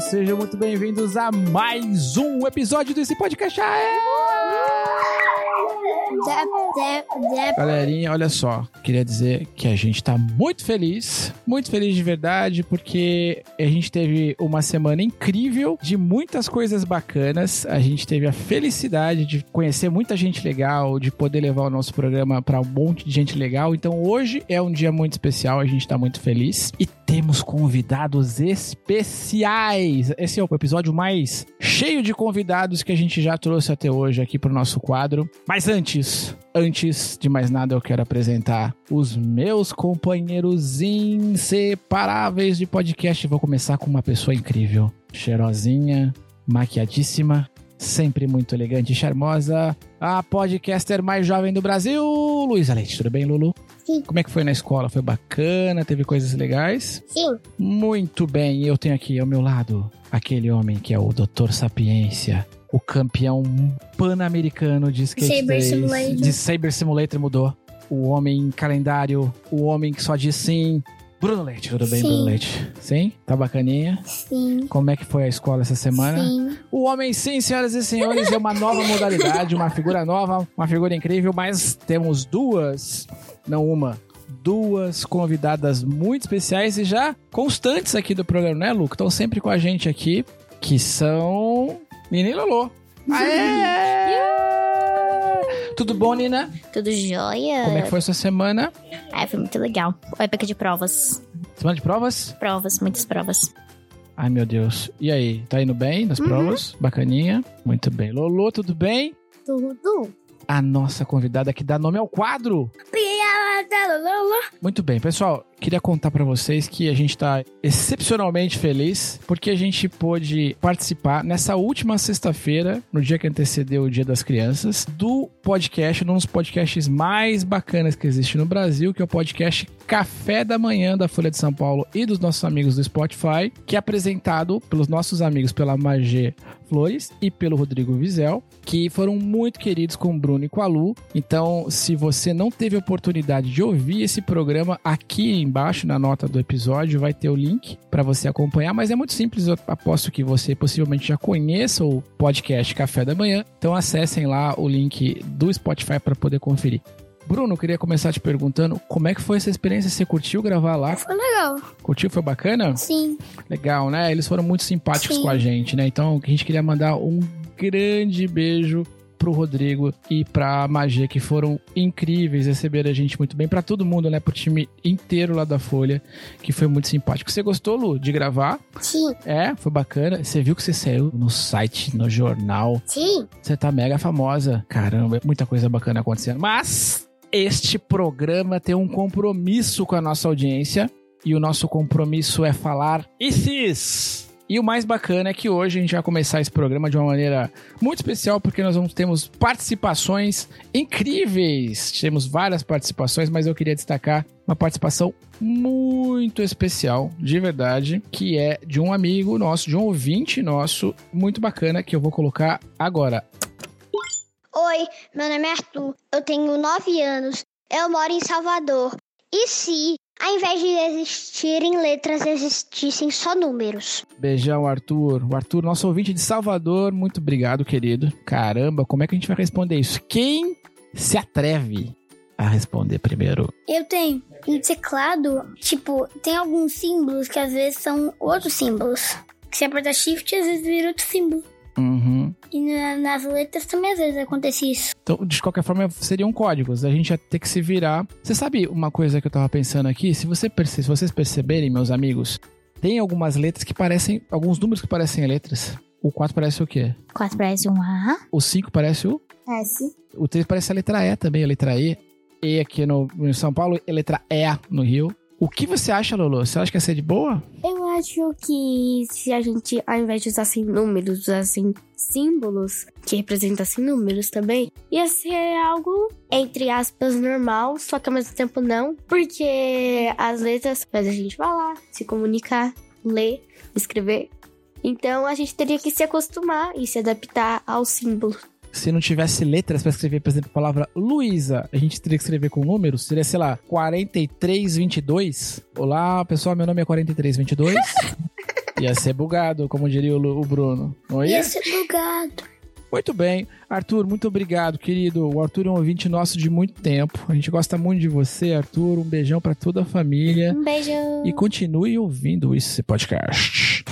sejam muito bem-vindos a mais um episódio desse podcast. Aê! Galerinha, olha só, queria dizer que a gente tá muito feliz, muito feliz de verdade, porque a gente teve uma semana incrível de muitas coisas bacanas. A gente teve a felicidade de conhecer muita gente legal, de poder levar o nosso programa para um monte de gente legal. Então hoje é um dia muito especial, a gente tá muito feliz e temos convidados especiais. Esse é o episódio mais cheio de convidados que a gente já trouxe até hoje aqui pro nosso quadro. Mas antes, antes de mais nada, eu quero apresentar os meus companheiros inseparáveis de podcast. Vou começar com uma pessoa incrível, cheirosinha, maquiadíssima, sempre muito elegante e charmosa, a podcaster mais jovem do Brasil, Luísa Leite. Tudo bem, Lulu? Sim. Como é que foi na escola? Foi bacana? Teve coisas legais? Sim. Muito bem, eu tenho aqui ao meu lado aquele homem que é o Dr. Sapiência, o campeão pan-americano de skate Saber 3, Simulator. de Saber Simulator mudou. O homem calendário, o homem que só diz sim. Bruno Leite, tudo bem, Sim. Bruno Leite? Sim? Tá bacaninha? Sim. Como é que foi a escola essa semana? Sim. O homem, sim, senhoras e senhores, é uma nova modalidade, uma figura nova, uma figura incrível, mas temos duas, não uma, duas convidadas muito especiais e já constantes aqui do programa, né, Lu? Que estão sempre com a gente aqui, que são e Lolo. Aê! Tudo bom, Nina? Tudo jóia? Como é que foi a sua semana? Ai, foi muito legal. Época de provas. Semana de provas? Provas, muitas provas. Ai, meu Deus. E aí, tá indo bem nas provas? Bacaninha? Muito bem. Lolo, tudo bem? Tudo. a nossa convidada que dá nome ao quadro. Muito bem, pessoal. Queria contar pra vocês que a gente tá excepcionalmente feliz porque a gente pôde participar nessa última sexta-feira, no dia que antecedeu o Dia das Crianças, do podcast, um dos podcasts mais bacanas que existe no Brasil, que é o podcast Café da Manhã da Folha de São Paulo e dos nossos amigos do Spotify, que é apresentado pelos nossos amigos pela Magê Flores e pelo Rodrigo Vizel, que foram muito queridos com o Bruno e com a Lu. Então, se você não teve oportunidade de ouvir esse programa, aqui embaixo na nota do episódio vai ter o link para você acompanhar, mas é muito simples, eu aposto que você possivelmente já conheça o podcast Café da Manhã. Então, acessem lá o link do Spotify para poder conferir. Bruno, eu queria começar te perguntando como é que foi essa experiência? Você curtiu gravar lá? Foi legal. Curtiu? Foi bacana? Sim. Legal, né? Eles foram muito simpáticos Sim. com a gente, né? Então a gente queria mandar um grande beijo pro Rodrigo e pra Magê, que foram incríveis, receberam a gente muito bem, Pra todo mundo, né? Pro time inteiro lá da Folha, que foi muito simpático. Você gostou, Lu, de gravar? Sim. É, foi bacana. Você viu que você saiu no site, no jornal. Sim. Você tá mega famosa. Caramba, é muita coisa bacana acontecendo. Mas este programa tem um compromisso com a nossa audiência. E o nosso compromisso é falar ICIS. E o mais bacana é que hoje a gente vai começar esse programa de uma maneira muito especial, porque nós vamos temos participações incríveis. Temos várias participações, mas eu queria destacar uma participação muito especial, de verdade, que é de um amigo nosso, de um ouvinte nosso, muito bacana, que eu vou colocar agora. Oi, meu nome é Arthur, eu tenho 9 anos, eu moro em Salvador. E se, ao invés de existirem letras, existissem só números? Beijão, Arthur. O Arthur, nosso ouvinte de Salvador, muito obrigado, querido. Caramba, como é que a gente vai responder isso? Quem se atreve a responder primeiro? Eu tenho. No teclado, tipo, tem alguns símbolos que às vezes são outros símbolos. Que se apertar shift, às vezes vira outro símbolo. Uhum. E na- nas letras também às vezes acontece isso. Então, de qualquer forma, seriam códigos. A gente ia ter que se virar. Você sabe uma coisa que eu tava pensando aqui? Se, você perce- se vocês perceberem, meus amigos, tem algumas letras que parecem. Alguns números que parecem letras. O 4 parece o quê? 4 parece um A. O 5 parece o. S. O 3 parece a letra E também, a letra E. E aqui no, em São Paulo, e letra E no Rio. O que você acha, Lolo? Você acha que ia ser de boa? Eu acho que se a gente, ao invés de usar assim números, usassem símbolos que representassem números também, ia ser algo, entre aspas, normal, só que ao mesmo tempo não, porque as letras faz a gente falar, se comunicar, ler, escrever. Então a gente teria que se acostumar e se adaptar ao símbolo. Se não tivesse letras pra escrever, por exemplo, a palavra Luísa, a gente teria que escrever com números? Seria, sei lá, 4322? Olá, pessoal, meu nome é 4322. Ia ser bugado, como diria o, o Bruno. Não ia? Ia ser bugado. Muito bem. Arthur, muito obrigado, querido. O Arthur é um ouvinte nosso de muito tempo. A gente gosta muito de você, Arthur. Um beijão pra toda a família. Um beijo. E continue ouvindo esse podcast.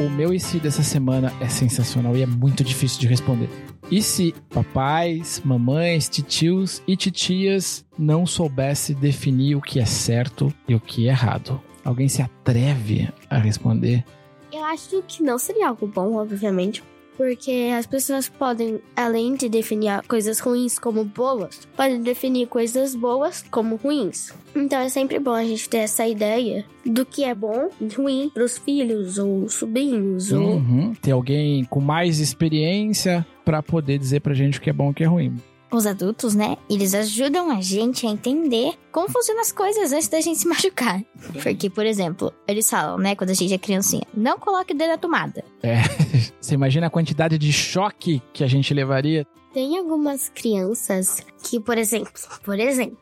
O meu e se dessa semana é sensacional e é muito difícil de responder. E se papais, mamães, titios e titias não soubesse definir o que é certo e o que é errado? Alguém se atreve a responder? Eu acho que não seria algo bom, obviamente, porque as pessoas podem, além de definir coisas ruins como boas, podem definir coisas boas como ruins. Então é sempre bom a gente ter essa ideia do que é bom e ruim pros filhos ou sobrinhos ou Uhum. Ter alguém com mais experiência pra poder dizer pra gente o que é bom e o que é ruim. Os adultos, né? Eles ajudam a gente a entender como funcionam as coisas antes da gente se machucar. Porque, por exemplo, eles falam, né, quando a gente é criancinha, não coloque o dedo na tomada. Você imagina a quantidade de choque que a gente levaria? Tem algumas crianças que, por exemplo, por exemplo,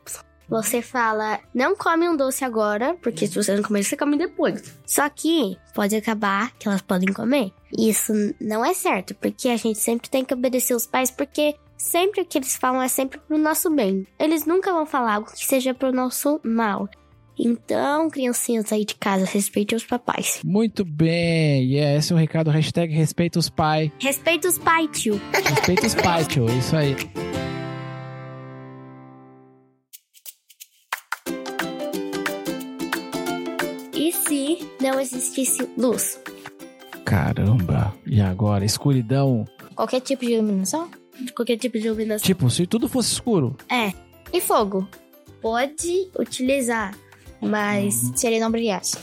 você fala, não come um doce agora, porque se você não comer, você come depois. Só que pode acabar que elas podem comer. Isso não é certo, porque a gente sempre tem que obedecer os pais, porque sempre o que eles falam é sempre pro nosso bem. Eles nunca vão falar algo que seja pro nosso mal. Então, criancinhas aí de casa, respeitem os papais. Muito bem. E yeah, esse é o recado. Hashtag respeita os pais. Respeita os pais, tio. Respeita os pais, tio. Isso aí. E se não existisse luz? Caramba. E agora? Escuridão. Qualquer tipo de iluminação? Qualquer tipo de iluminação. Tipo, se tudo fosse escuro. É, E fogo, pode utilizar, mas se ele não brilhasse.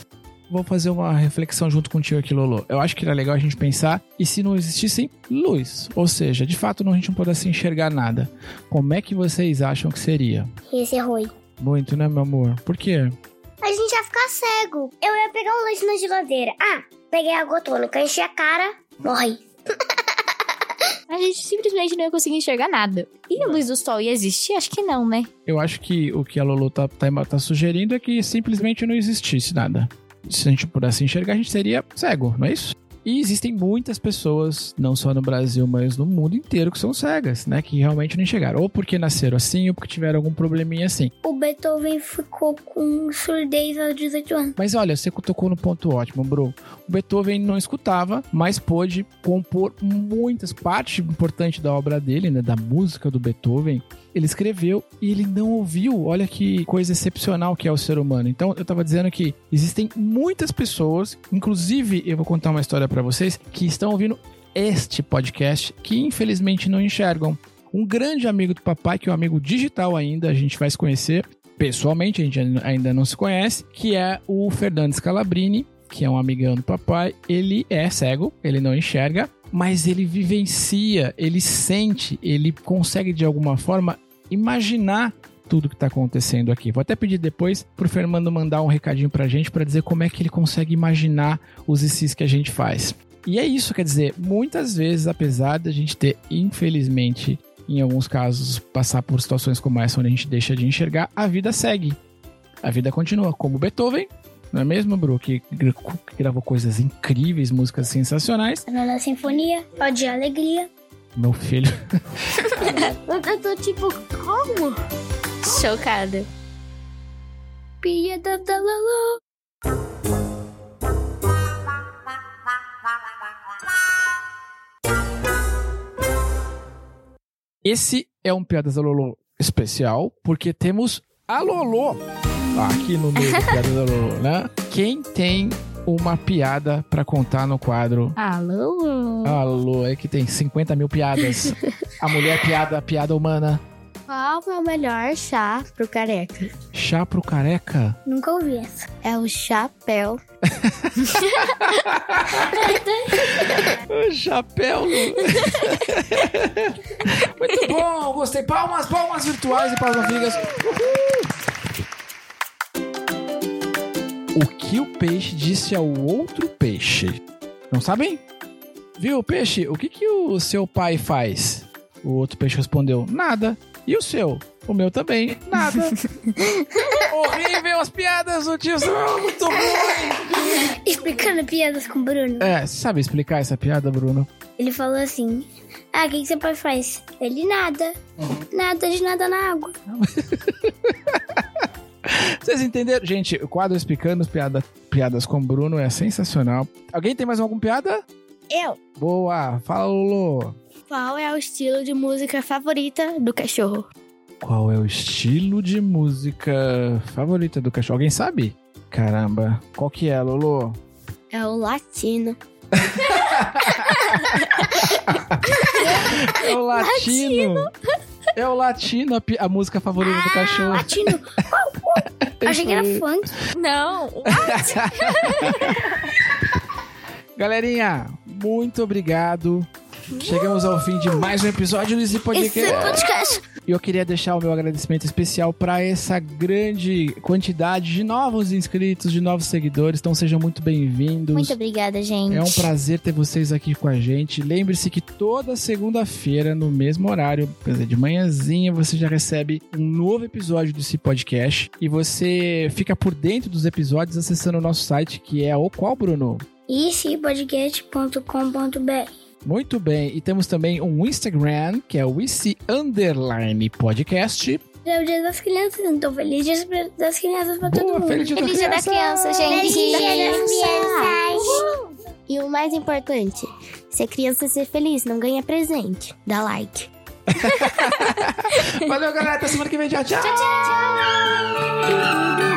Vou fazer uma reflexão junto contigo aqui, Lolo. Eu acho que era legal a gente pensar e se não existissem luz, ou seja, de fato não, a gente não pudesse enxergar nada, como é que vocês acham que seria? Ia ser ruim. Muito, né, meu amor? Por quê? A gente ia ficar cego. Eu ia pegar um lanche na geladeira. Ah, peguei água tônica, enchi a cara, morri. A gente simplesmente não ia conseguir enxergar nada. E a luz do sol ia existir? Acho que não, né? Eu acho que o que a Lolo tá, tá, tá sugerindo é que simplesmente não existisse nada. Se a gente pudesse enxergar, a gente seria cego, não é isso? E existem muitas pessoas, não só no Brasil, mas no mundo inteiro, que são cegas, né? Que realmente não enxergaram. Ou porque nasceram assim, ou porque tiveram algum probleminha assim. O Beethoven ficou com surdez aos 18 anos. Mas olha, você tocou no ponto ótimo, bro. O Beethoven não escutava, mas pôde compor muitas parte importante da obra dele, né, da música do Beethoven. Ele escreveu e ele não ouviu. Olha que coisa excepcional que é o ser humano. Então, eu tava dizendo que existem muitas pessoas, inclusive eu vou contar uma história para vocês, que estão ouvindo este podcast que infelizmente não enxergam. Um grande amigo do papai, que é um amigo digital ainda, a gente vai se conhecer pessoalmente, a gente ainda não se conhece, que é o Fernando Scalabrini, que é um amigão do papai. Ele é cego, ele não enxerga, mas ele vivencia, ele sente, ele consegue de alguma forma imaginar tudo que tá acontecendo aqui. Vou até pedir depois pro Fernando mandar um recadinho pra gente para dizer como é que ele consegue imaginar os ICs que a gente faz. E é isso, quer dizer, muitas vezes, apesar da gente ter, infelizmente, em alguns casos, passar por situações como essa onde a gente deixa de enxergar, a vida segue. A vida continua, como Beethoven, não é mesmo, Bru? Que gra- que gravou coisas incríveis, músicas sensacionais. A Nona Sinfonia, Ó de Alegria. Meu filho. Eu, tô tipo, como? Chocada. Pia da da la la. Esse é um Piadas da Lolo especial, porque temos a Lolo aqui no meio do Piadas da Lolo, né? Quem tem uma piada pra contar no quadro Alô? Alô, é que tem 50 mil piadas. A mulher piada, piada humana. Qual é o melhor chá pro careca? Chá pro careca? Nunca ouvi essa. É o chapéu. O chapéu. Muito bom, gostei. Palmas, palmas virtuais e palmas amigas. O que o peixe disse ao outro peixe? Não sabem? Viu, peixe? O que, que o seu pai faz? O outro peixe respondeu: Nada. E o seu? O meu também. Nada. Horrível as piadas do tio Sam, muito ruim. Explicando piadas com o Bruno. É, você sabe explicar essa piada, Bruno? Ele falou assim: Ah, o que, que seu pai faz? Ele nada. Nada de nada na água. Vocês entenderam? Gente, o quadro explicando as piada, piadas com Bruno é sensacional. Alguém tem mais alguma piada? Eu. Boa, fala Lulu. Qual é o estilo de música favorita do cachorro? Qual é o estilo de música favorita do cachorro? Alguém sabe? Caramba, qual que é, Lulu? É o latino. É o latino. É o latino, a, a música favorita do cachorro. Latino. Achei que era funk. Não, Galerinha, muito obrigado. Chegamos ao fim de mais um episódio desse podcast. Esse podcast. E eu queria deixar o meu agradecimento especial para essa grande quantidade de novos inscritos, de novos seguidores. Então sejam muito bem-vindos. Muito obrigada, gente. É um prazer ter vocês aqui com a gente. Lembre-se que toda segunda-feira, no mesmo horário, quer dizer, de manhãzinha, você já recebe um novo episódio desse podcast. E você fica por dentro dos episódios acessando o nosso site, que é o qual, Bruno? icipodcast.com.br Muito bem. E temos também um Instagram, que é o IC Underline Podcast. É o dia das crianças, então feliz dia das crianças pra todo Boa, mundo. feliz dia Feliz dia da criança, gente. Feliz dia das crianças. E o mais importante, se a criança ser feliz, não ganha presente. Dá like. Valeu, galera. Até semana que vem. Tchau, tchau. Tchau, tchau.